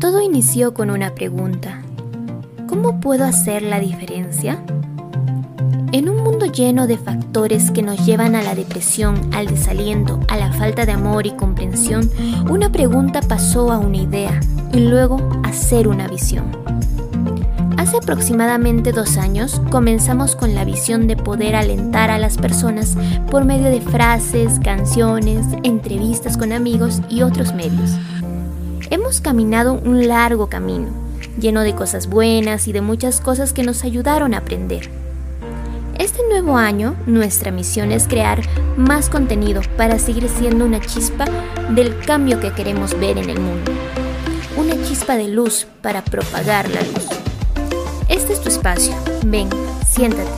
Todo inició con una pregunta. ¿Cómo puedo hacer la diferencia? En un mundo lleno de factores que nos llevan a la depresión, al desaliento, a la falta de amor y comprensión, una pregunta pasó a una idea y luego a ser una visión. Hace aproximadamente dos años comenzamos con la visión de poder alentar a las personas por medio de frases, canciones, entrevistas con amigos y otros medios. Hemos caminado un largo camino, lleno de cosas buenas y de muchas cosas que nos ayudaron a aprender. Este nuevo año, nuestra misión es crear más contenido para seguir siendo una chispa del cambio que queremos ver en el mundo. Una chispa de luz para propagar la luz. Este es tu espacio. Ven, siéntate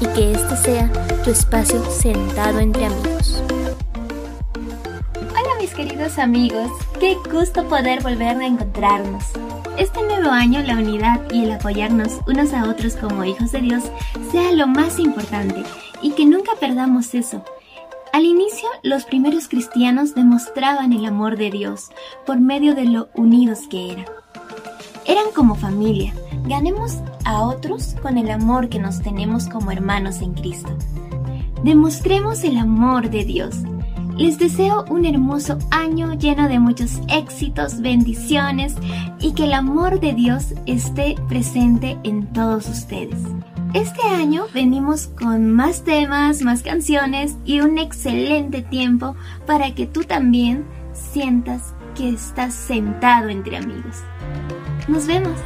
y que este sea tu espacio sentado entre amigos. Queridos amigos, qué gusto poder volver a encontrarnos. Este nuevo año la unidad y el apoyarnos unos a otros como hijos de Dios sea lo más importante y que nunca perdamos eso. Al inicio, los primeros cristianos demostraban el amor de Dios por medio de lo unidos que eran. Eran como familia, ganemos a otros con el amor que nos tenemos como hermanos en Cristo. Demostremos el amor de Dios. Les deseo un hermoso año lleno de muchos éxitos, bendiciones y que el amor de Dios esté presente en todos ustedes. Este año venimos con más temas, más canciones y un excelente tiempo para que tú también sientas que estás sentado entre amigos. Nos vemos.